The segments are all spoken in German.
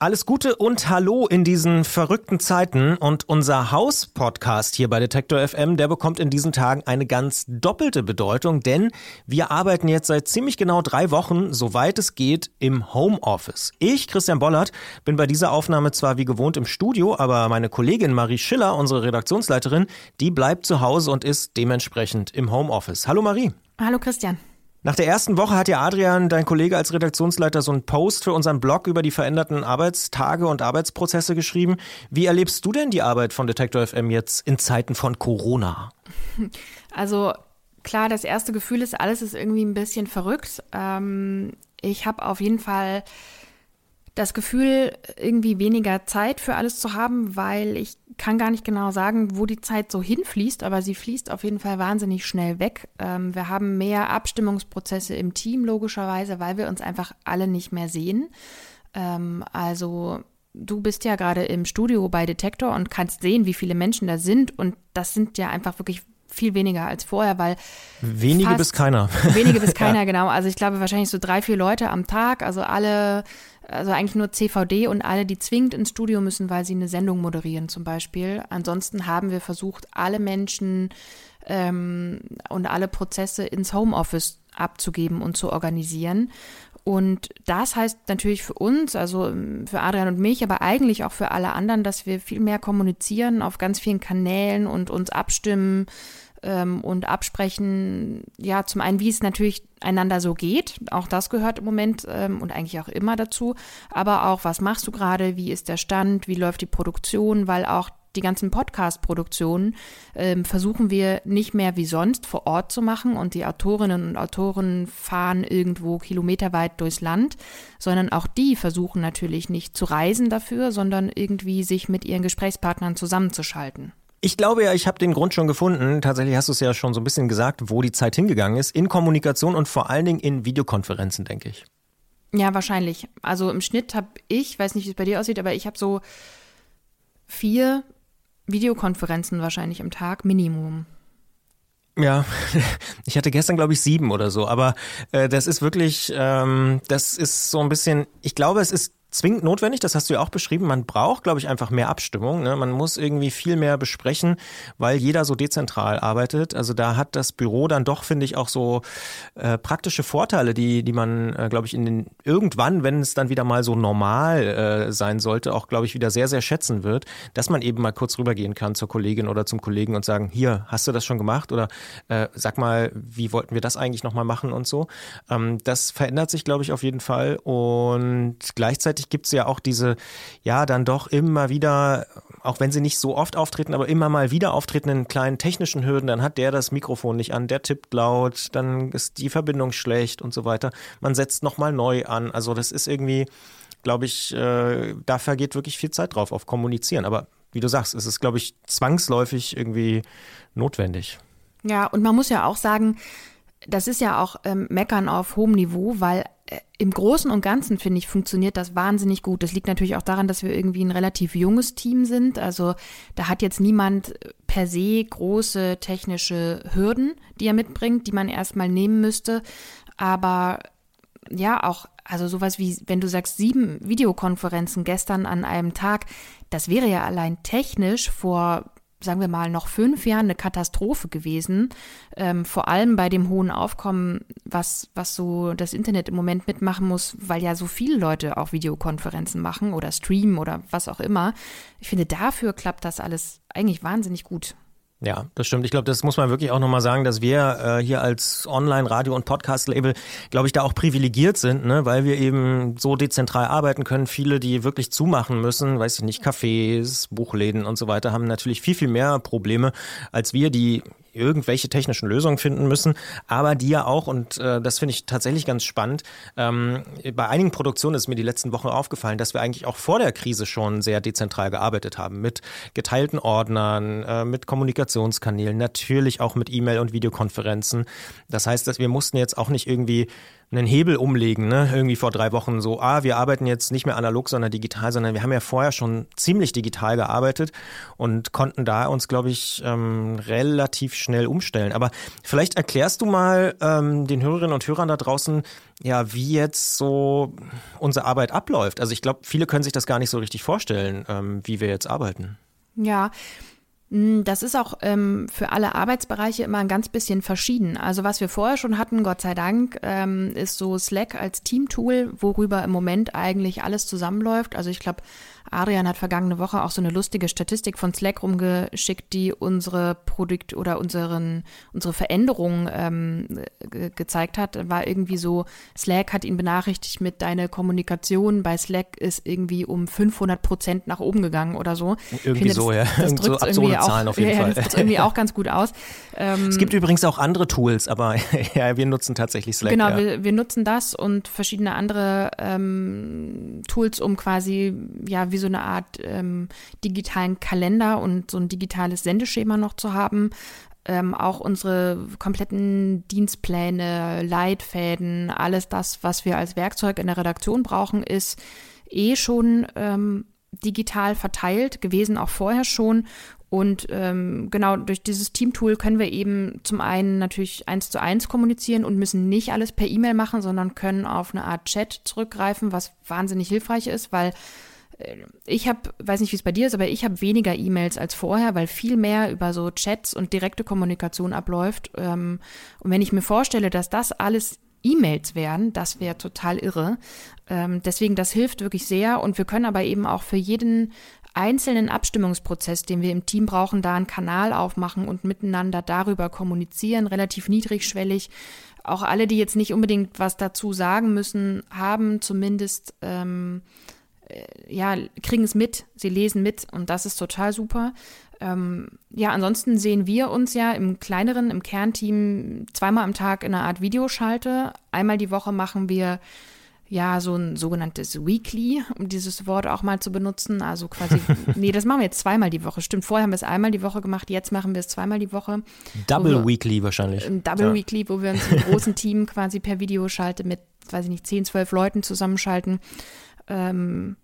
Alles Gute und Hallo in diesen verrückten Zeiten. Und unser Haus-Podcast hier bei Detektor FM, der bekommt in diesen Tagen eine ganz doppelte Bedeutung, denn wir arbeiten jetzt seit ziemlich genau drei Wochen, soweit es geht, im Homeoffice. Ich, Christian Bollert, bin bei dieser Aufnahme zwar wie gewohnt im Studio, aber meine Kollegin Marie Schiller, unsere Redaktionsleiterin, die bleibt zu Hause und ist dementsprechend im Homeoffice. Hallo Marie. Hallo Christian. Nach der ersten Woche hat ja Adrian, dein Kollege als Redaktionsleiter, so einen Post für unseren Blog über die veränderten Arbeitstage und Arbeitsprozesse geschrieben. Wie erlebst du denn die Arbeit von Detektor FM jetzt in Zeiten von Corona? Also klar, das erste Gefühl ist, alles ist irgendwie ein bisschen verrückt. Ähm, ich habe auf jeden Fall das Gefühl, irgendwie weniger Zeit für alles zu haben, weil ich kann gar nicht genau sagen, wo die Zeit so hinfließt, aber sie fließt auf jeden Fall wahnsinnig schnell weg. Ähm, wir haben mehr Abstimmungsprozesse im Team, logischerweise, weil wir uns einfach alle nicht mehr sehen. Ähm, also du bist ja gerade im Studio bei Detektor und kannst sehen, wie viele Menschen da sind. Und das sind ja einfach wirklich viel weniger als vorher, weil wenige bis keiner. Wenige bis keiner, ja. genau. Also ich glaube wahrscheinlich so drei, vier Leute am Tag, also alle, also eigentlich nur CVD und alle, die zwingend ins Studio müssen, weil sie eine Sendung moderieren zum Beispiel. Ansonsten haben wir versucht, alle Menschen ähm, und alle Prozesse ins Homeoffice abzugeben und zu organisieren. Und das heißt natürlich für uns, also ähm, für Adrian und mich, aber eigentlich auch für alle anderen, dass wir viel mehr kommunizieren auf ganz vielen Kanälen und uns abstimmen ähm, und absprechen, ja, zum einen, wie es natürlich einander so geht, auch das gehört im Moment ähm, und eigentlich auch immer dazu, aber auch, was machst du gerade, wie ist der Stand, wie läuft die Produktion, weil auch die ganzen Podcast-Produktionen ähm, versuchen wir nicht mehr wie sonst vor Ort zu machen und die Autorinnen und Autoren fahren irgendwo kilometerweit durchs Land, sondern auch die versuchen natürlich nicht zu reisen dafür, sondern irgendwie sich mit ihren Gesprächspartnern zusammenzuschalten. Ich glaube ja, ich habe den Grund schon gefunden. Tatsächlich hast du es ja schon so ein bisschen gesagt, wo die Zeit hingegangen ist. In Kommunikation und vor allen Dingen in Videokonferenzen, denke ich. Ja, wahrscheinlich. Also im Schnitt habe ich, weiß nicht, wie es bei dir aussieht, aber ich habe so vier Videokonferenzen wahrscheinlich im Tag, Minimum. Ja, ich hatte gestern, glaube ich, sieben oder so, aber äh, das ist wirklich, ähm, das ist so ein bisschen, ich glaube, es ist zwingend notwendig, das hast du ja auch beschrieben. Man braucht, glaube ich, einfach mehr Abstimmung. Ne? Man muss irgendwie viel mehr besprechen, weil jeder so dezentral arbeitet. Also da hat das Büro dann doch, finde ich, auch so äh, praktische Vorteile, die, die man, äh, glaube ich, in den irgendwann, wenn es dann wieder mal so normal äh, sein sollte, auch, glaube ich, wieder sehr, sehr schätzen wird, dass man eben mal kurz rübergehen kann zur Kollegin oder zum Kollegen und sagen, hier, hast du das schon gemacht? Oder äh, sag mal, wie wollten wir das eigentlich nochmal machen und so. Ähm, das verändert sich, glaube ich, auf jeden Fall. Und gleichzeitig gleichzeitig gibt es ja auch diese, ja, dann doch immer wieder, auch wenn sie nicht so oft auftreten, aber immer mal wieder auftretenden kleinen technischen Hürden, dann hat der das Mikrofon nicht an, der tippt laut, dann ist die Verbindung schlecht und so weiter. Man setzt nochmal neu an. Also das ist irgendwie, glaube ich, äh, da vergeht wirklich viel Zeit drauf auf Kommunizieren. Aber wie du sagst, es ist, glaube ich, zwangsläufig irgendwie notwendig. Ja, und man muss ja auch sagen, das ist ja auch ähm, Meckern auf hohem Niveau, weil äh, im Großen und Ganzen, finde ich, funktioniert das wahnsinnig gut. Das liegt natürlich auch daran, dass wir irgendwie ein relativ junges Team sind. Also da hat jetzt niemand per se große technische Hürden, die er mitbringt, die man erstmal nehmen müsste. Aber ja, auch, also sowas wie, wenn du sagst, sieben Videokonferenzen gestern an einem Tag, das wäre ja allein technisch vor sagen wir mal, noch fünf Jahren eine Katastrophe gewesen. Ähm, vor allem bei dem hohen Aufkommen, was, was so das Internet im Moment mitmachen muss, weil ja so viele Leute auch Videokonferenzen machen oder streamen oder was auch immer. Ich finde, dafür klappt das alles eigentlich wahnsinnig gut. Ja, das stimmt. Ich glaube, das muss man wirklich auch nochmal sagen, dass wir äh, hier als Online-Radio- und Podcast-Label, glaube ich, da auch privilegiert sind, ne? weil wir eben so dezentral arbeiten können. Viele, die wirklich zumachen müssen, weiß ich nicht, Cafés, Buchläden und so weiter, haben natürlich viel, viel mehr Probleme als wir, die irgendwelche technischen Lösungen finden müssen, aber die ja auch, und äh, das finde ich tatsächlich ganz spannend, ähm, bei einigen Produktionen ist mir die letzten Wochen aufgefallen, dass wir eigentlich auch vor der Krise schon sehr dezentral gearbeitet haben, mit geteilten Ordnern, äh, mit Kommunikationskanälen, natürlich auch mit E-Mail und Videokonferenzen. Das heißt, dass wir mussten jetzt auch nicht irgendwie einen Hebel umlegen, ne? Irgendwie vor drei Wochen so, ah, wir arbeiten jetzt nicht mehr analog, sondern digital, sondern wir haben ja vorher schon ziemlich digital gearbeitet und konnten da uns, glaube ich, ähm, relativ schnell umstellen. Aber vielleicht erklärst du mal ähm, den Hörerinnen und Hörern da draußen, ja, wie jetzt so unsere Arbeit abläuft. Also ich glaube, viele können sich das gar nicht so richtig vorstellen, ähm, wie wir jetzt arbeiten. Ja, das ist auch ähm, für alle Arbeitsbereiche immer ein ganz bisschen verschieden. Also was wir vorher schon hatten, Gott sei Dank, ähm, ist so Slack als Teamtool, worüber im Moment eigentlich alles zusammenläuft. Also ich glaube, Adrian hat vergangene Woche auch so eine lustige Statistik von Slack rumgeschickt, die unsere Produkt oder unseren, unsere Veränderungen ähm, ge gezeigt hat. War irgendwie so, Slack hat ihn benachrichtigt mit deiner Kommunikation bei Slack ist irgendwie um 500 Prozent nach oben gegangen oder so. Irgendwie so, das, ja. Das drückt so absurde Zahlen auf jeden ja, Fall. Das irgendwie auch ganz gut aus. Ähm, es gibt übrigens auch andere Tools, aber ja, wir nutzen tatsächlich Slack. Genau, ja. wir, wir nutzen das und verschiedene andere ähm, Tools, um quasi, ja, wie wie so eine Art ähm, digitalen Kalender und so ein digitales Sendeschema noch zu haben. Ähm, auch unsere kompletten Dienstpläne, Leitfäden, alles das, was wir als Werkzeug in der Redaktion brauchen, ist eh schon ähm, digital verteilt gewesen, auch vorher schon. Und ähm, genau durch dieses Teamtool können wir eben zum einen natürlich eins zu eins kommunizieren und müssen nicht alles per E-Mail machen, sondern können auf eine Art Chat zurückgreifen, was wahnsinnig hilfreich ist, weil ich habe, weiß nicht, wie es bei dir ist, aber ich habe weniger E-Mails als vorher, weil viel mehr über so Chats und direkte Kommunikation abläuft. Ähm, und wenn ich mir vorstelle, dass das alles E-Mails wären, das wäre total irre. Ähm, deswegen, das hilft wirklich sehr. Und wir können aber eben auch für jeden einzelnen Abstimmungsprozess, den wir im Team brauchen, da einen Kanal aufmachen und miteinander darüber kommunizieren, relativ niedrigschwellig. Auch alle, die jetzt nicht unbedingt was dazu sagen müssen, haben zumindest ähm, äh, ja, kriegen es mit, sie lesen mit und das ist total super. Ähm, ja, ansonsten sehen wir uns ja im kleineren, im Kernteam zweimal am Tag in einer Art Videoschalte. Einmal die Woche machen wir ja so ein sogenanntes Weekly, um dieses Wort auch mal zu benutzen. Also quasi, nee, das machen wir jetzt zweimal die Woche. Stimmt, vorher haben wir es einmal die Woche gemacht, jetzt machen wir es zweimal die Woche. Double wir, Weekly wahrscheinlich. Ein Double ja. Weekly, wo wir uns im großen Team quasi per Videoschalte mit, weiß ich nicht, 10, 12 Leuten zusammenschalten. Ähm,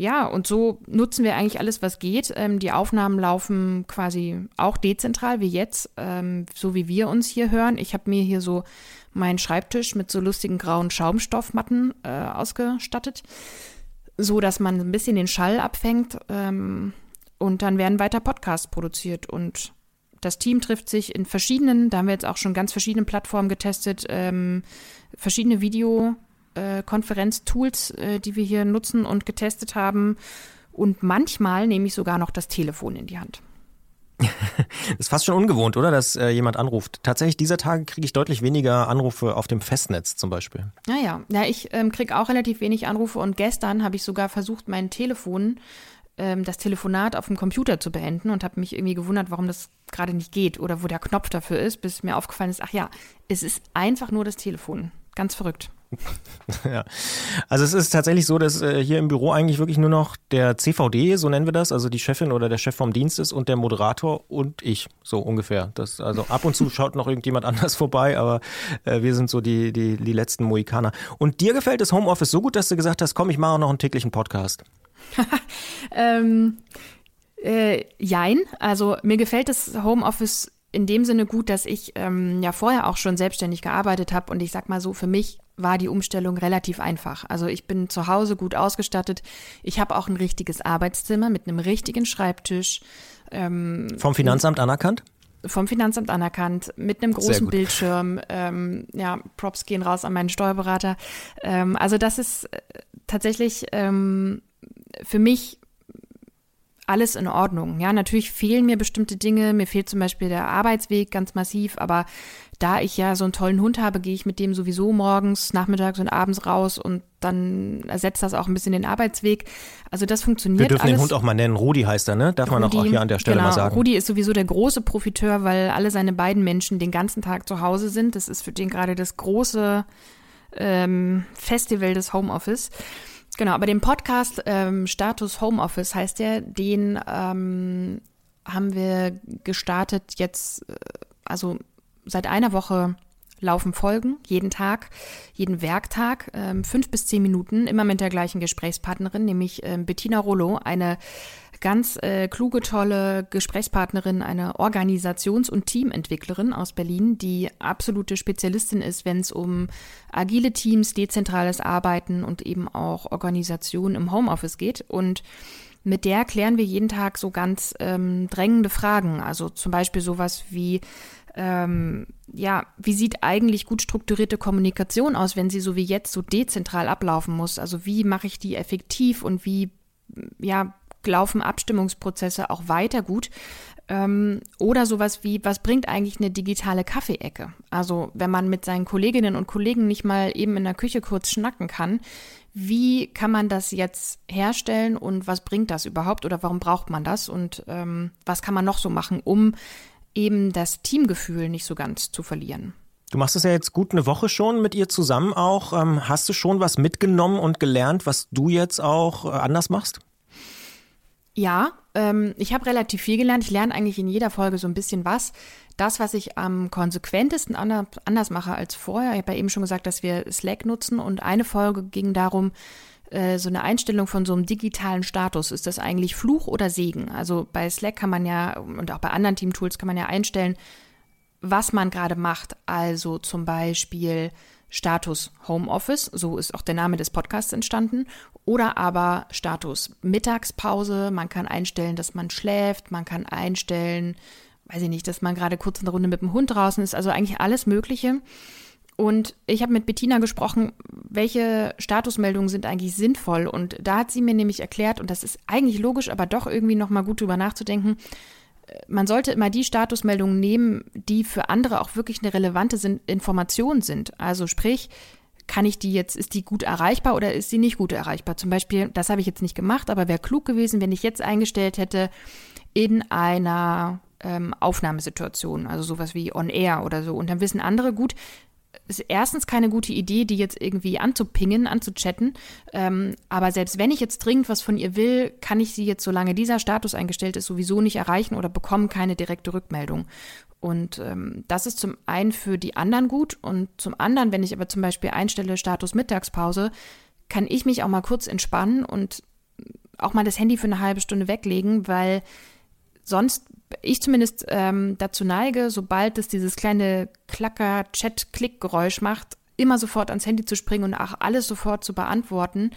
ja, und so nutzen wir eigentlich alles, was geht. Ähm, die Aufnahmen laufen quasi auch dezentral wie jetzt, ähm, so wie wir uns hier hören. Ich habe mir hier so meinen Schreibtisch mit so lustigen grauen Schaumstoffmatten äh, ausgestattet, so dass man ein bisschen den Schall abfängt. Ähm, und dann werden weiter Podcasts produziert und das Team trifft sich in verschiedenen, da haben wir jetzt auch schon ganz verschiedene Plattformen getestet, ähm, verschiedene Video- äh, äh, die wir hier nutzen und getestet haben. Und manchmal nehme ich sogar noch das Telefon in die Hand. ist fast schon ungewohnt, oder? Dass äh, jemand anruft. Tatsächlich, dieser Tage kriege ich deutlich weniger Anrufe auf dem Festnetz zum Beispiel. Naja, ja, ich ähm, kriege auch relativ wenig Anrufe und gestern habe ich sogar versucht, mein Telefon, ähm, das Telefonat auf dem Computer zu beenden und habe mich irgendwie gewundert, warum das gerade nicht geht oder wo der Knopf dafür ist, bis mir aufgefallen ist, ach ja, es ist einfach nur das Telefon. Ganz verrückt. ja. Also es ist tatsächlich so, dass äh, hier im Büro eigentlich wirklich nur noch der CVD, so nennen wir das, also die Chefin oder der Chef vom Dienst ist und der Moderator und ich, so ungefähr. Das, also ab und zu schaut noch irgendjemand anders vorbei, aber äh, wir sind so die, die, die letzten Mohikaner. Und dir gefällt das Homeoffice so gut, dass du gesagt hast, komm, ich mache noch einen täglichen Podcast. ähm, äh, jein, also mir gefällt das Homeoffice in dem Sinne gut, dass ich ähm, ja vorher auch schon selbstständig gearbeitet habe und ich sag mal so, für mich war die Umstellung relativ einfach. Also ich bin zu Hause gut ausgestattet. Ich habe auch ein richtiges Arbeitszimmer mit einem richtigen Schreibtisch. Ähm, Vom Finanzamt anerkannt? Vom Finanzamt anerkannt, mit einem großen Bildschirm. Ähm, ja, Props gehen raus an meinen Steuerberater. Ähm, also das ist äh, tatsächlich ähm, für mich alles in Ordnung. Ja, natürlich fehlen mir bestimmte Dinge. Mir fehlt zum Beispiel der Arbeitsweg ganz massiv, aber da ich ja so einen tollen Hund habe, gehe ich mit dem sowieso morgens, nachmittags und abends raus und dann ersetzt das auch ein bisschen den Arbeitsweg. Also das funktioniert. Wir dürfen alles. den Hund auch mal nennen. Rudi heißt er, ne? Darf Rudi, man auch hier an der Stelle genau, mal sagen. Rudi ist sowieso der große Profiteur, weil alle seine beiden Menschen den ganzen Tag zu Hause sind. Das ist für den gerade das große ähm, Festival des Homeoffice. Genau, aber den Podcast ähm, Status Homeoffice heißt der, den ähm, haben wir gestartet jetzt, äh, also seit einer Woche laufen Folgen, jeden Tag, jeden Werktag, ähm, fünf bis zehn Minuten, immer mit der gleichen Gesprächspartnerin, nämlich ähm, Bettina Rollo, eine ganz äh, kluge, tolle Gesprächspartnerin, eine Organisations- und Teamentwicklerin aus Berlin, die absolute Spezialistin ist, wenn es um agile Teams, dezentrales Arbeiten und eben auch Organisation im Homeoffice geht. Und mit der klären wir jeden Tag so ganz ähm, drängende Fragen. Also zum Beispiel sowas wie, ähm, ja, wie sieht eigentlich gut strukturierte Kommunikation aus, wenn sie so wie jetzt so dezentral ablaufen muss? Also wie mache ich die effektiv und wie, ja, laufen Abstimmungsprozesse auch weiter gut. Ähm, oder sowas wie, was bringt eigentlich eine digitale Kaffeeecke? Also wenn man mit seinen Kolleginnen und Kollegen nicht mal eben in der Küche kurz schnacken kann, wie kann man das jetzt herstellen und was bringt das überhaupt oder warum braucht man das und ähm, was kann man noch so machen, um eben das Teamgefühl nicht so ganz zu verlieren? Du machst es ja jetzt gut eine Woche schon mit ihr zusammen auch. Ähm, hast du schon was mitgenommen und gelernt, was du jetzt auch äh, anders machst? Ja, ähm, ich habe relativ viel gelernt. Ich lerne eigentlich in jeder Folge so ein bisschen was. Das, was ich am konsequentesten anders mache als vorher, ich habe ja eben schon gesagt, dass wir Slack nutzen und eine Folge ging darum, äh, so eine Einstellung von so einem digitalen Status. Ist das eigentlich Fluch oder Segen? Also bei Slack kann man ja und auch bei anderen Team-Tools kann man ja einstellen, was man gerade macht. Also zum Beispiel Status Homeoffice, so ist auch der Name des Podcasts entstanden, oder aber Status Mittagspause. Man kann einstellen, dass man schläft, man kann einstellen, weiß ich nicht, dass man gerade kurz eine Runde mit dem Hund draußen ist, also eigentlich alles Mögliche. Und ich habe mit Bettina gesprochen, welche Statusmeldungen sind eigentlich sinnvoll. Und da hat sie mir nämlich erklärt, und das ist eigentlich logisch, aber doch irgendwie nochmal gut drüber nachzudenken, man sollte immer die Statusmeldungen nehmen, die für andere auch wirklich eine relevante Information sind. Also sprich, kann ich die jetzt, ist die gut erreichbar oder ist sie nicht gut erreichbar? Zum Beispiel, das habe ich jetzt nicht gemacht, aber wäre klug gewesen, wenn ich jetzt eingestellt hätte in einer ähm, Aufnahmesituation, also sowas wie on air oder so. Und dann wissen andere gut, ist erstens keine gute Idee, die jetzt irgendwie anzupingen, anzuchatten. Ähm, aber selbst wenn ich jetzt dringend was von ihr will, kann ich sie jetzt, solange dieser Status eingestellt ist, sowieso nicht erreichen oder bekomme keine direkte Rückmeldung. Und ähm, das ist zum einen für die anderen gut und zum anderen, wenn ich aber zum Beispiel einstelle Status Mittagspause, kann ich mich auch mal kurz entspannen und auch mal das Handy für eine halbe Stunde weglegen, weil sonst ich zumindest ähm, dazu neige, sobald es dieses kleine Klacker-Chat-Klick-Geräusch macht, immer sofort ans Handy zu springen und auch alles sofort zu beantworten.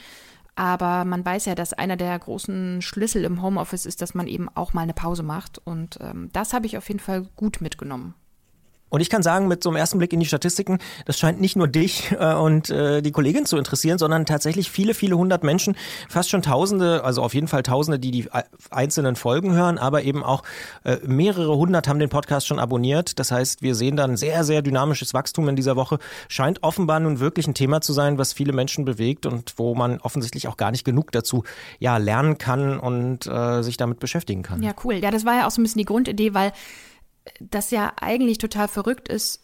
Aber man weiß ja, dass einer der großen Schlüssel im Homeoffice ist, dass man eben auch mal eine Pause macht. Und ähm, das habe ich auf jeden Fall gut mitgenommen. Und ich kann sagen, mit so einem ersten Blick in die Statistiken, das scheint nicht nur dich äh, und äh, die Kollegin zu interessieren, sondern tatsächlich viele, viele hundert Menschen, fast schon Tausende, also auf jeden Fall Tausende, die die einzelnen Folgen hören, aber eben auch äh, mehrere hundert haben den Podcast schon abonniert. Das heißt, wir sehen dann sehr, sehr dynamisches Wachstum in dieser Woche. Scheint offenbar nun wirklich ein Thema zu sein, was viele Menschen bewegt und wo man offensichtlich auch gar nicht genug dazu ja lernen kann und äh, sich damit beschäftigen kann. Ja, cool. Ja, das war ja auch so ein bisschen die Grundidee, weil das ja eigentlich total verrückt ist,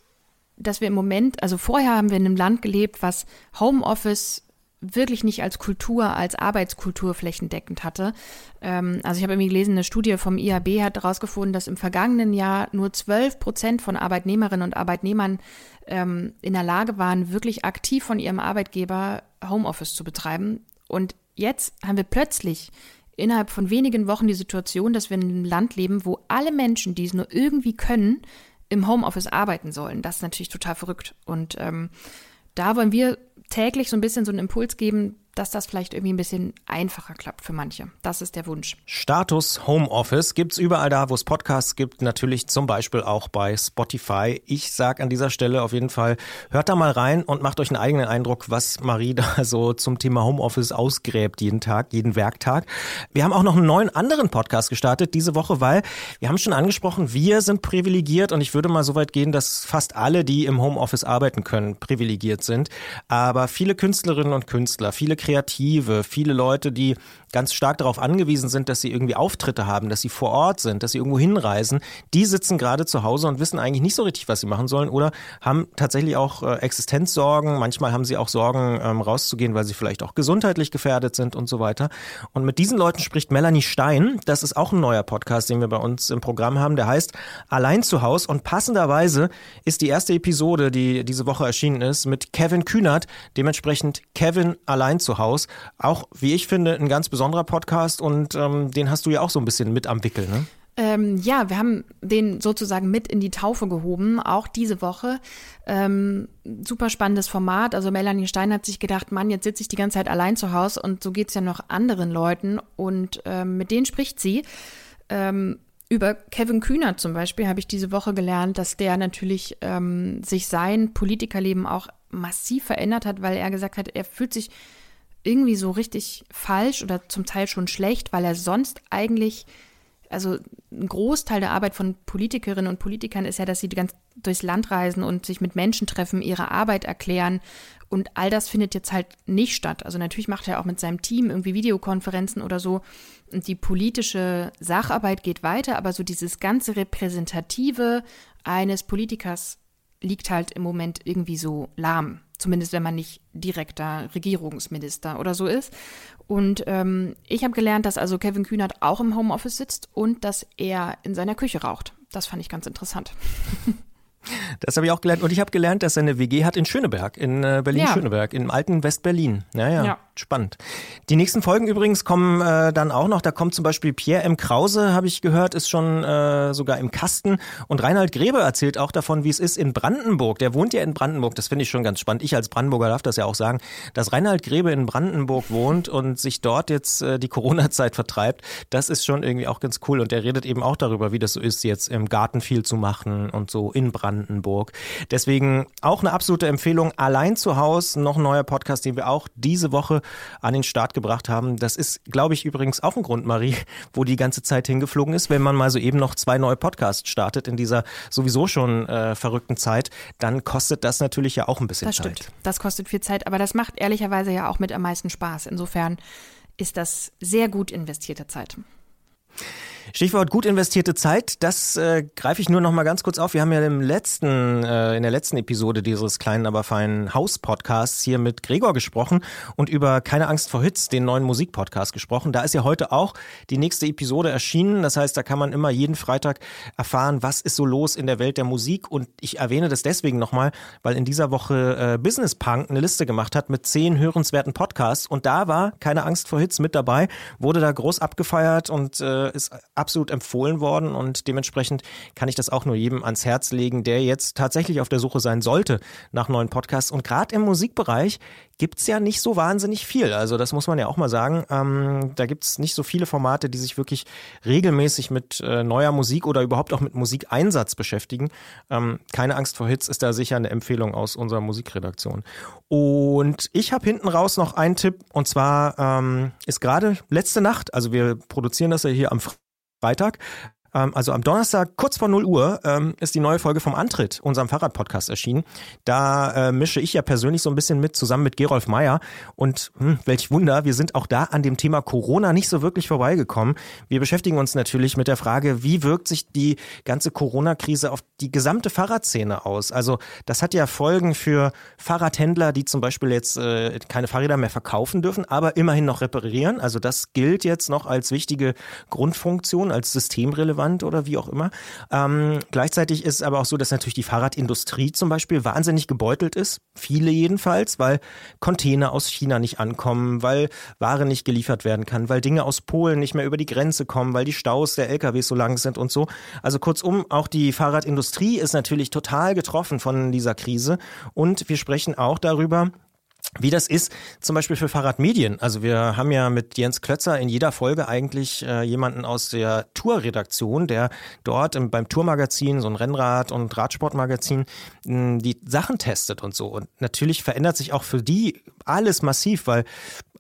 dass wir im Moment, also vorher haben wir in einem Land gelebt, was Homeoffice wirklich nicht als Kultur, als Arbeitskultur flächendeckend hatte. Ähm, also ich habe irgendwie gelesen, eine Studie vom IAB hat herausgefunden, dass im vergangenen Jahr nur 12 Prozent von Arbeitnehmerinnen und Arbeitnehmern ähm, in der Lage waren, wirklich aktiv von ihrem Arbeitgeber Homeoffice zu betreiben. Und jetzt haben wir plötzlich innerhalb von wenigen Wochen die Situation, dass wir in einem Land leben, wo alle Menschen, die es nur irgendwie können, im Homeoffice arbeiten sollen. Das ist natürlich total verrückt. Und ähm, da wollen wir täglich so ein bisschen so einen Impuls geben, dass das vielleicht irgendwie ein bisschen einfacher klappt für manche. Das ist der Wunsch. Status Homeoffice gibt es überall da, wo es Podcasts gibt, natürlich zum Beispiel auch bei Spotify. Ich sage an dieser Stelle auf jeden Fall, hört da mal rein und macht euch einen eigenen Eindruck, was Marie da so zum Thema Homeoffice ausgräbt jeden Tag, jeden Werktag. Wir haben auch noch einen neuen anderen Podcast gestartet diese Woche, weil wir haben schon angesprochen, wir sind privilegiert und ich würde mal so weit gehen, dass fast alle, die im Homeoffice arbeiten können, privilegiert sind. Aber viele Künstlerinnen und Künstler, viele Kreative, viele Leute, die ganz stark darauf angewiesen sind, dass sie irgendwie Auftritte haben, dass sie vor Ort sind, dass sie irgendwo hinreisen, die sitzen gerade zu Hause und wissen eigentlich nicht so richtig, was sie machen sollen oder haben tatsächlich auch äh, Existenzsorgen. Manchmal haben sie auch Sorgen, ähm, rauszugehen, weil sie vielleicht auch gesundheitlich gefährdet sind und so weiter. Und mit diesen Leuten spricht Melanie Stein. Das ist auch ein neuer Podcast, den wir bei uns im Programm haben. Der heißt Allein zu Haus und passenderweise ist die erste Episode, die diese Woche erschienen ist, mit Kevin Kühnert. Dementsprechend Kevin allein zu Haus. Auch, wie ich finde, ein ganz besonderer Podcast und ähm, den hast du ja auch so ein bisschen mit am Wickel, ne? Ähm, ja, wir haben den sozusagen mit in die Taufe gehoben, auch diese Woche. Ähm, super spannendes Format. Also Melanie Stein hat sich gedacht, Mann, jetzt sitze ich die ganze Zeit allein zu Hause und so geht es ja noch anderen Leuten und ähm, mit denen spricht sie. Ähm, über Kevin Kühner zum Beispiel habe ich diese Woche gelernt, dass der natürlich ähm, sich sein Politikerleben auch massiv verändert hat, weil er gesagt hat, er fühlt sich irgendwie so richtig falsch oder zum Teil schon schlecht, weil er sonst eigentlich, also ein Großteil der Arbeit von Politikerinnen und Politikern ist ja, dass sie ganz durchs Land reisen und sich mit Menschen treffen, ihre Arbeit erklären. Und all das findet jetzt halt nicht statt. Also natürlich macht er auch mit seinem Team irgendwie Videokonferenzen oder so. Und die politische Sacharbeit geht weiter, aber so dieses ganze Repräsentative eines Politikers liegt halt im Moment irgendwie so lahm. Zumindest wenn man nicht direkter Regierungsminister oder so ist. Und ähm, ich habe gelernt, dass also Kevin Kühnert auch im Homeoffice sitzt und dass er in seiner Küche raucht. Das fand ich ganz interessant. Das habe ich auch gelernt. Und ich habe gelernt, dass er eine WG hat in Schöneberg, in äh, Berlin-Schöneberg, ja. im alten West-Berlin. Naja, ja. spannend. Die nächsten Folgen übrigens kommen äh, dann auch noch. Da kommt zum Beispiel Pierre M. Krause, habe ich gehört, ist schon äh, sogar im Kasten. Und Reinhard Grebe erzählt auch davon, wie es ist in Brandenburg. Der wohnt ja in Brandenburg. Das finde ich schon ganz spannend. Ich als Brandenburger darf das ja auch sagen, dass Reinhard Grebe in Brandenburg wohnt und sich dort jetzt äh, die Corona-Zeit vertreibt. Das ist schon irgendwie auch ganz cool. Und er redet eben auch darüber, wie das so ist, jetzt im Garten viel zu machen und so in Brandenburg. Brandenburg. Deswegen auch eine absolute Empfehlung. Allein zu Hause, noch ein neuer Podcast, den wir auch diese Woche an den Start gebracht haben. Das ist, glaube ich, übrigens auch ein Grund, Marie, wo die ganze Zeit hingeflogen ist. Wenn man mal so eben noch zwei neue Podcasts startet in dieser sowieso schon äh, verrückten Zeit, dann kostet das natürlich ja auch ein bisschen das Zeit. Das stimmt. Das kostet viel Zeit, aber das macht ehrlicherweise ja auch mit am meisten Spaß. Insofern ist das sehr gut investierte Zeit. Stichwort gut investierte Zeit, das äh, greife ich nur noch mal ganz kurz auf. Wir haben ja im letzten, äh, in der letzten Episode dieses kleinen, aber feinen Haus-Podcasts hier mit Gregor gesprochen und über Keine Angst vor Hits, den neuen Musikpodcast gesprochen. Da ist ja heute auch die nächste Episode erschienen. Das heißt, da kann man immer jeden Freitag erfahren, was ist so los in der Welt der Musik. Und ich erwähne das deswegen nochmal, weil in dieser Woche äh, Business Punk eine Liste gemacht hat mit zehn hörenswerten Podcasts. Und da war Keine Angst vor Hits mit dabei, wurde da groß abgefeiert und äh, ist absolut empfohlen worden und dementsprechend kann ich das auch nur jedem ans Herz legen, der jetzt tatsächlich auf der Suche sein sollte nach neuen Podcasts. Und gerade im Musikbereich gibt's ja nicht so wahnsinnig viel. Also das muss man ja auch mal sagen. Ähm, da gibt's nicht so viele Formate, die sich wirklich regelmäßig mit äh, neuer Musik oder überhaupt auch mit Musikeinsatz beschäftigen. Ähm, keine Angst vor Hits ist da sicher eine Empfehlung aus unserer Musikredaktion. Und ich habe hinten raus noch einen Tipp und zwar ähm, ist gerade letzte Nacht, also wir produzieren das ja hier am Freitag. Ähm, also am Donnerstag kurz vor 0 Uhr ähm, ist die neue Folge vom Antritt, unserem Fahrradpodcast erschienen. Da äh, mische ich ja persönlich so ein bisschen mit, zusammen mit Gerolf Meyer. Und hm, welch Wunder, wir sind auch da an dem Thema Corona nicht so wirklich vorbeigekommen. Wir beschäftigen uns natürlich mit der Frage, wie wirkt sich die ganze Corona-Krise auf die gesamte Fahrradszene aus? Also das hat ja Folgen für Fahrradhändler, die zum Beispiel jetzt äh, keine Fahrräder mehr verkaufen dürfen, aber immerhin noch reparieren. Also das gilt jetzt noch als wichtige Grundfunktion, als systemrelevant relevant oder wie auch immer. Ähm, gleichzeitig ist es aber auch so, dass natürlich die Fahrradindustrie zum Beispiel wahnsinnig gebeutelt ist. Viele jedenfalls, weil Container aus China nicht ankommen, weil Ware nicht geliefert werden kann, weil Dinge aus Polen nicht mehr über die Grenze kommen, weil die Staus der LKWs so lang sind und so. Also kurzum, auch die Fahrradindustrie ist natürlich total getroffen von dieser Krise. Und wir sprechen auch darüber, wie das ist, zum Beispiel für Fahrradmedien. Also wir haben ja mit Jens Klötzer in jeder Folge eigentlich äh, jemanden aus der Tourredaktion, der dort im, beim Tourmagazin, so ein Rennrad- und Radsportmagazin, die Sachen testet und so. Und natürlich verändert sich auch für die alles massiv, weil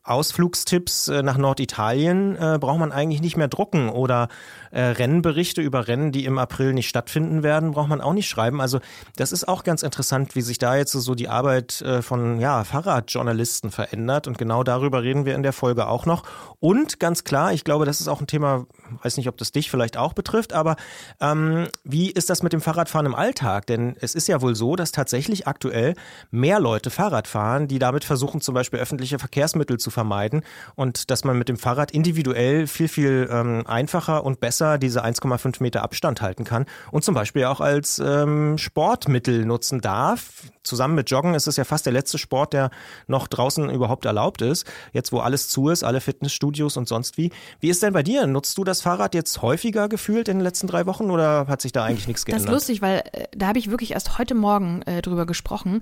Ausflugstipps äh, nach Norditalien äh, braucht man eigentlich nicht mehr drucken oder äh, Rennberichte über Rennen, die im April nicht stattfinden werden, braucht man auch nicht schreiben. Also das ist auch ganz interessant, wie sich da jetzt so die Arbeit äh, von ja, Fahrradjournalisten verändert und genau darüber reden wir in der Folge auch noch. Und ganz klar, ich glaube, das ist auch ein Thema, weiß nicht, ob das dich vielleicht auch betrifft, aber ähm, wie ist das mit dem Fahrradfahren im Alltag? Denn es ist ja wohl so, dass tatsächlich aktuell mehr Leute Fahrrad fahren, die damit versuchen, zum Beispiel öffentliche Verkehrsmittel zu vermeiden und dass man mit dem Fahrrad individuell viel, viel ähm, einfacher und besser diese 1,5 Meter Abstand halten kann und zum Beispiel auch als ähm, Sportmittel nutzen darf. Zusammen mit Joggen ist es ja fast der letzte Sport, der noch draußen überhaupt erlaubt ist. Jetzt, wo alles zu ist, alle Fitnessstudios und sonst wie. Wie ist denn bei dir? Nutzt du das Fahrrad jetzt häufiger gefühlt in den letzten drei Wochen oder hat sich da eigentlich nichts geändert? Das ist lustig, weil äh, da habe ich wirklich erst heute Morgen äh, drüber gesprochen,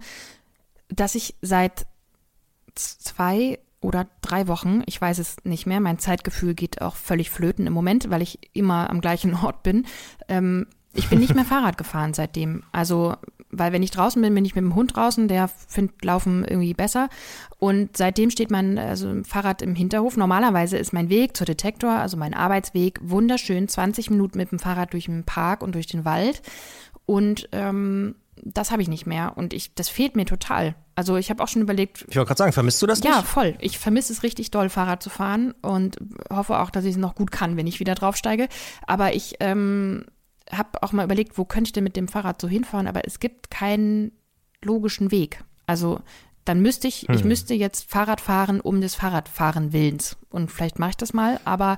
dass ich seit zwei oder drei Wochen, ich weiß es nicht mehr, mein Zeitgefühl geht auch völlig flöten im Moment, weil ich immer am gleichen Ort bin. Ähm, ich bin nicht mehr Fahrrad gefahren seitdem. Also, weil wenn ich draußen bin, bin ich mit dem Hund draußen, der findet Laufen irgendwie besser. Und seitdem steht mein also Fahrrad im Hinterhof. Normalerweise ist mein Weg zur Detektor, also mein Arbeitsweg, wunderschön 20 Minuten mit dem Fahrrad durch den Park und durch den Wald. Und ähm, das habe ich nicht mehr und ich, das fehlt mir total. Also ich habe auch schon überlegt. Ich wollte gerade sagen, vermisst du das nicht? Ja, voll. Ich vermisse es richtig doll, Fahrrad zu fahren und hoffe auch, dass ich es noch gut kann, wenn ich wieder draufsteige. Aber ich ähm, habe auch mal überlegt, wo könnte ich denn mit dem Fahrrad so hinfahren? Aber es gibt keinen logischen Weg. Also dann müsste ich, hm. ich müsste jetzt Fahrrad fahren um des Fahrradfahren Willens. Und vielleicht mache ich das mal, aber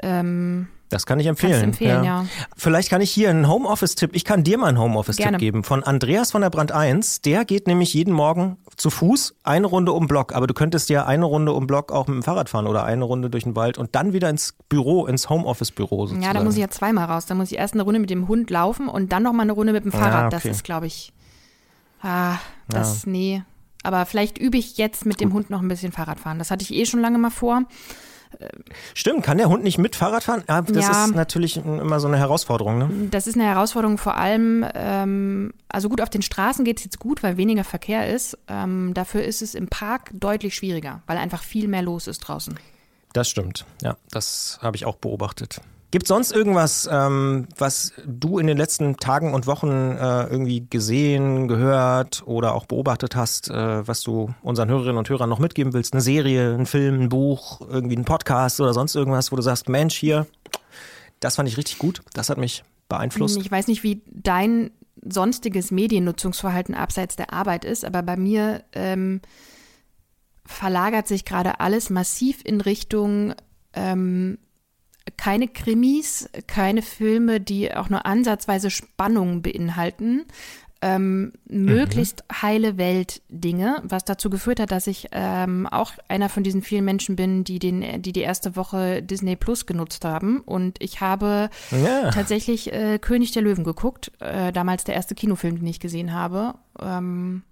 ähm, das kann ich empfehlen. empfehlen ja. ja. Vielleicht kann ich hier einen Homeoffice-Tipp, ich kann dir mal einen Homeoffice-Tipp geben von Andreas von der Brand 1. Der geht nämlich jeden Morgen zu Fuß eine Runde um Block. Aber du könntest ja eine Runde um Block auch mit dem Fahrrad fahren oder eine Runde durch den Wald und dann wieder ins Büro, ins Homeoffice-Büro sozusagen. Ja, da muss ich ja zweimal raus. Da muss ich erst eine Runde mit dem Hund laufen und dann nochmal eine Runde mit dem Fahrrad. Ja, okay. Das ist, glaube ich, ah, das, ja. nee. Aber vielleicht übe ich jetzt mit dem Hund noch ein bisschen Fahrrad fahren. Das hatte ich eh schon lange mal vor. Stimmt, kann der Hund nicht mit Fahrrad fahren? Ja, das ja, ist natürlich immer so eine Herausforderung. Ne? Das ist eine Herausforderung vor allem, ähm, also gut, auf den Straßen geht es jetzt gut, weil weniger Verkehr ist. Ähm, dafür ist es im Park deutlich schwieriger, weil einfach viel mehr los ist draußen. Das stimmt, ja, das habe ich auch beobachtet. Gibt es sonst irgendwas, ähm, was du in den letzten Tagen und Wochen äh, irgendwie gesehen, gehört oder auch beobachtet hast, äh, was du unseren Hörerinnen und Hörern noch mitgeben willst? Eine Serie, ein Film, ein Buch, irgendwie ein Podcast oder sonst irgendwas, wo du sagst, Mensch, hier, das fand ich richtig gut, das hat mich beeinflusst. Ich weiß nicht, wie dein sonstiges Mediennutzungsverhalten abseits der Arbeit ist, aber bei mir ähm, verlagert sich gerade alles massiv in Richtung ähm, keine Krimis, keine Filme, die auch nur ansatzweise Spannung beinhalten. Ähm, mhm. möglichst heile Welt-Dinge, was dazu geführt hat, dass ich ähm, auch einer von diesen vielen Menschen bin, die den, die die erste Woche Disney Plus genutzt haben. Und ich habe ja. tatsächlich äh, König der Löwen geguckt, äh, damals der erste Kinofilm, den ich gesehen habe. Ähm,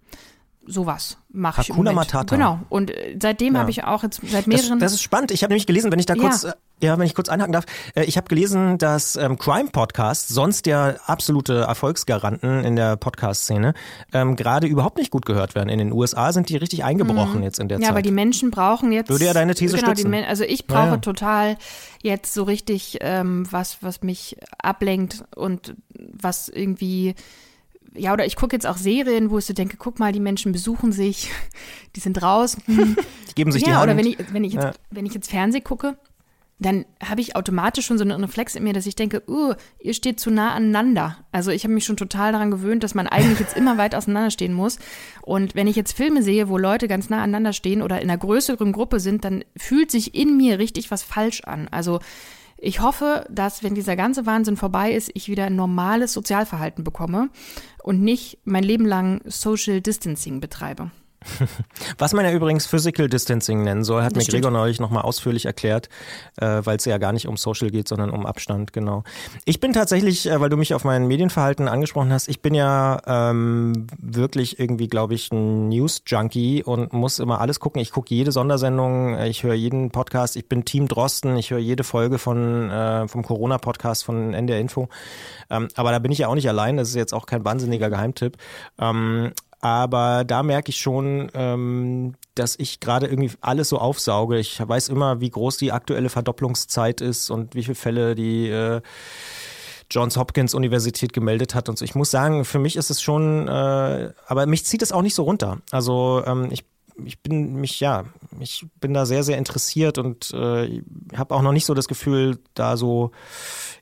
sowas mache ich. Hakuna Matata. Genau. Und äh, seitdem ja. habe ich auch jetzt seit mehreren. Das, das ist spannend. Ich habe nämlich gelesen, wenn ich da kurz, ja. Äh, ja, wenn ich kurz einhaken darf, äh, ich habe gelesen, dass ähm, Crime Podcasts, sonst ja absolute Erfolgsgaranten in der Podcast-Szene, ähm, gerade überhaupt nicht gut gehört werden. In den USA sind die richtig eingebrochen mhm. jetzt in der ja, Zeit. Ja, aber die Menschen brauchen jetzt. Würde ja deine These genau, stützen. also ich brauche ja, total jetzt so richtig ähm, was, was mich ablenkt und was irgendwie ja, oder ich gucke jetzt auch Serien, wo ich so denke, guck mal, die Menschen besuchen sich, die sind draußen. Die geben sich ja, die Hand. oder wenn ich, wenn ich jetzt, ja. wenn ich jetzt Fernseh gucke, dann habe ich automatisch schon so einen Reflex in mir, dass ich denke, uh, ihr steht zu nah aneinander. Also ich habe mich schon total daran gewöhnt, dass man eigentlich jetzt immer weit auseinander stehen muss. Und wenn ich jetzt Filme sehe, wo Leute ganz nah aneinander stehen oder in einer größeren Gruppe sind, dann fühlt sich in mir richtig was falsch an. Also ich hoffe, dass, wenn dieser ganze Wahnsinn vorbei ist, ich wieder ein normales Sozialverhalten bekomme und nicht mein Leben lang Social Distancing betreibe. Was man ja übrigens Physical Distancing nennen soll, hat das mir Gregor neulich nochmal ausführlich erklärt, äh, weil es ja gar nicht um Social geht, sondern um Abstand, genau. Ich bin tatsächlich, äh, weil du mich auf mein Medienverhalten angesprochen hast, ich bin ja ähm, wirklich irgendwie, glaube ich, ein News-Junkie und muss immer alles gucken. Ich gucke jede Sondersendung, ich höre jeden Podcast, ich bin Team Drosten, ich höre jede Folge von äh, vom Corona-Podcast von NDR Info. Ähm, aber da bin ich ja auch nicht allein, das ist jetzt auch kein wahnsinniger Geheimtipp. Ähm, aber da merke ich schon, ähm, dass ich gerade irgendwie alles so aufsauge. Ich weiß immer, wie groß die aktuelle Verdopplungszeit ist und wie viele Fälle die äh, Johns Hopkins Universität gemeldet hat und so. Ich muss sagen, für mich ist es schon, äh, aber mich zieht es auch nicht so runter. Also ähm, ich ich bin mich ja, ich bin da sehr sehr interessiert und äh, habe auch noch nicht so das Gefühl, da so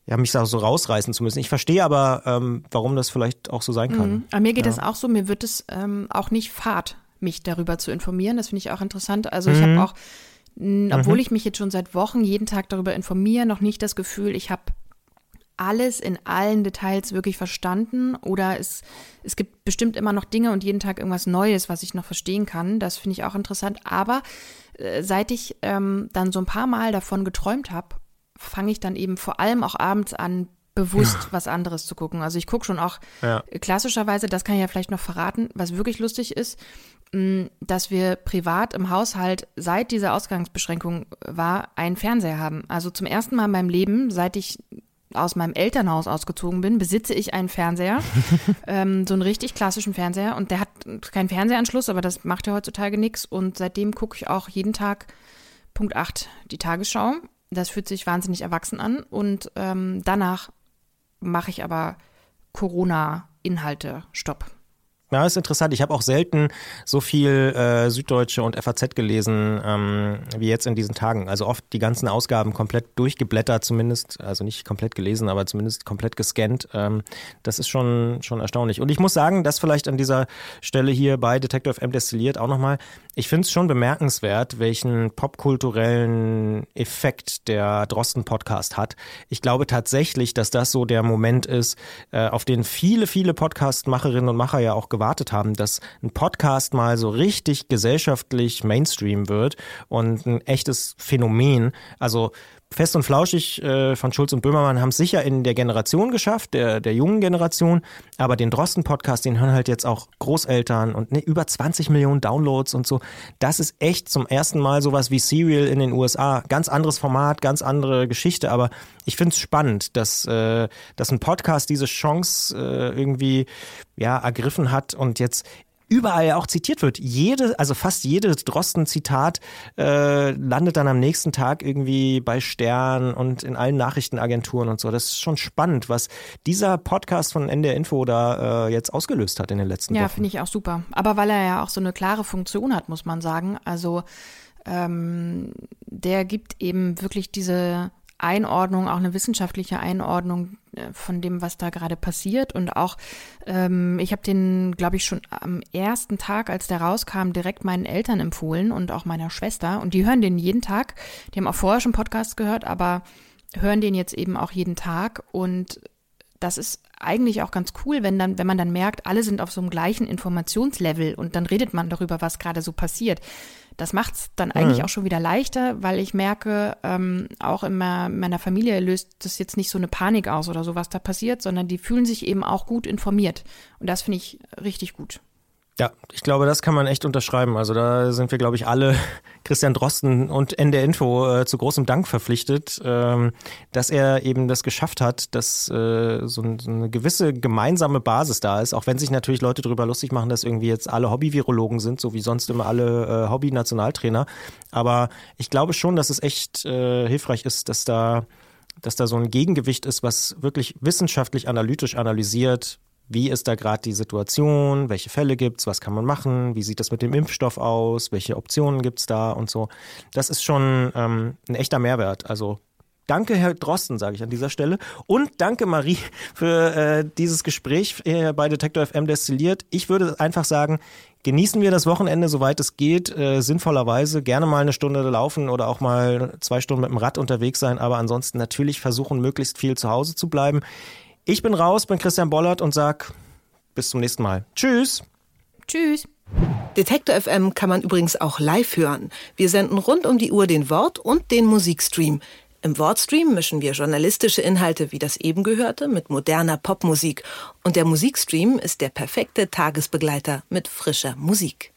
ja mich da so rausreißen zu müssen. Ich verstehe aber, ähm, warum das vielleicht auch so sein kann. Mhm. Aber mir geht es auch so, mir wird es ähm, auch nicht fad, mich darüber zu informieren. Das finde ich auch interessant. Also ich mhm. habe auch, obwohl mhm. ich mich jetzt schon seit Wochen jeden Tag darüber informiere, noch nicht das Gefühl, ich habe alles in allen Details wirklich verstanden oder es, es gibt bestimmt immer noch Dinge und jeden Tag irgendwas Neues, was ich noch verstehen kann. Das finde ich auch interessant. Aber äh, seit ich ähm, dann so ein paar Mal davon geträumt habe, fange ich dann eben vor allem auch abends an, bewusst ja. was anderes zu gucken. Also ich gucke schon auch ja. klassischerweise, das kann ich ja vielleicht noch verraten, was wirklich lustig ist, mm, dass wir privat im Haushalt seit dieser Ausgangsbeschränkung war, einen Fernseher haben. Also zum ersten Mal in meinem Leben, seit ich aus meinem Elternhaus ausgezogen bin, besitze ich einen Fernseher, ähm, so einen richtig klassischen Fernseher und der hat keinen Fernsehanschluss, aber das macht ja heutzutage nichts und seitdem gucke ich auch jeden Tag Punkt 8 die Tagesschau. Das fühlt sich wahnsinnig erwachsen an und ähm, danach mache ich aber Corona-Inhalte Stopp. Ja, ist interessant. Ich habe auch selten so viel äh, Süddeutsche und FAZ gelesen ähm, wie jetzt in diesen Tagen. Also oft die ganzen Ausgaben komplett durchgeblättert, zumindest, also nicht komplett gelesen, aber zumindest komplett gescannt. Ähm, das ist schon, schon erstaunlich. Und ich muss sagen, dass vielleicht an dieser Stelle hier bei Detective M destilliert auch nochmal, ich finde es schon bemerkenswert, welchen popkulturellen Effekt der Drosten-Podcast hat. Ich glaube tatsächlich, dass das so der Moment ist, äh, auf den viele, viele Podcast-Macherinnen und Macher ja auch gewartet erwartet haben, dass ein Podcast mal so richtig gesellschaftlich Mainstream wird und ein echtes Phänomen. Also Fest und Flauschig äh, von Schulz und Böhmermann haben es sicher in der Generation geschafft, der, der jungen Generation, aber den Drosten-Podcast, den hören halt jetzt auch Großeltern und ne, über 20 Millionen Downloads und so. Das ist echt zum ersten Mal sowas wie Serial in den USA. Ganz anderes Format, ganz andere Geschichte, aber ich finde es spannend, dass, äh, dass ein Podcast diese Chance äh, irgendwie ja, ergriffen hat und jetzt überall auch zitiert wird. Jede, also fast jedes Drosten-Zitat äh, landet dann am nächsten Tag irgendwie bei Stern und in allen Nachrichtenagenturen und so. Das ist schon spannend, was dieser Podcast von NDR Info da äh, jetzt ausgelöst hat in den letzten ja, Wochen. Ja, finde ich auch super. Aber weil er ja auch so eine klare Funktion hat, muss man sagen. Also ähm, der gibt eben wirklich diese Einordnung, auch eine wissenschaftliche Einordnung äh, von dem, was da gerade passiert. Und auch, ähm, ich habe den, glaube ich, schon am ersten Tag, als der rauskam, direkt meinen Eltern empfohlen und auch meiner Schwester. Und die hören den jeden Tag. Die haben auch vorher schon Podcasts gehört, aber hören den jetzt eben auch jeden Tag. Und das ist eigentlich auch ganz cool, wenn dann, wenn man dann merkt, alle sind auf so einem gleichen Informationslevel und dann redet man darüber, was gerade so passiert. Das macht es dann eigentlich mhm. auch schon wieder leichter, weil ich merke, ähm, auch in meiner Familie löst das jetzt nicht so eine Panik aus oder so, was da passiert, sondern die fühlen sich eben auch gut informiert. Und das finde ich richtig gut. Ja, ich glaube, das kann man echt unterschreiben. Also da sind wir, glaube ich, alle Christian Drosten und NDR Info äh, zu großem Dank verpflichtet, ähm, dass er eben das geschafft hat, dass äh, so, ein, so, eine gewisse gemeinsame Basis da ist, auch wenn sich natürlich Leute darüber lustig machen, dass irgendwie jetzt alle Hobby-Virologen sind, so wie sonst immer alle äh, Hobby-Nationaltrainer. Aber ich glaube schon, dass es echt äh, hilfreich ist, dass da dass da so ein Gegengewicht ist, was wirklich wissenschaftlich analytisch analysiert, wie ist da gerade die Situation, welche Fälle gibt's, was kann man machen, wie sieht das mit dem Impfstoff aus, welche Optionen gibt's da und so. Das ist schon ähm, ein echter Mehrwert. Also Danke, Herr Drosten, sage ich an dieser Stelle. Und danke, Marie, für äh, dieses Gespräch bei Detektor FM destilliert. Ich würde einfach sagen, genießen wir das Wochenende, soweit es geht, äh, sinnvollerweise. Gerne mal eine Stunde laufen oder auch mal zwei Stunden mit dem Rad unterwegs sein, aber ansonsten natürlich versuchen, möglichst viel zu Hause zu bleiben. Ich bin raus, bin Christian Bollert und sag bis zum nächsten Mal. Tschüss. Tschüss. Detektor FM kann man übrigens auch live hören. Wir senden rund um die Uhr den Wort- und den Musikstream. Im Wortstream mischen wir journalistische Inhalte wie das eben gehörte mit moderner Popmusik. Und der Musikstream ist der perfekte Tagesbegleiter mit frischer Musik.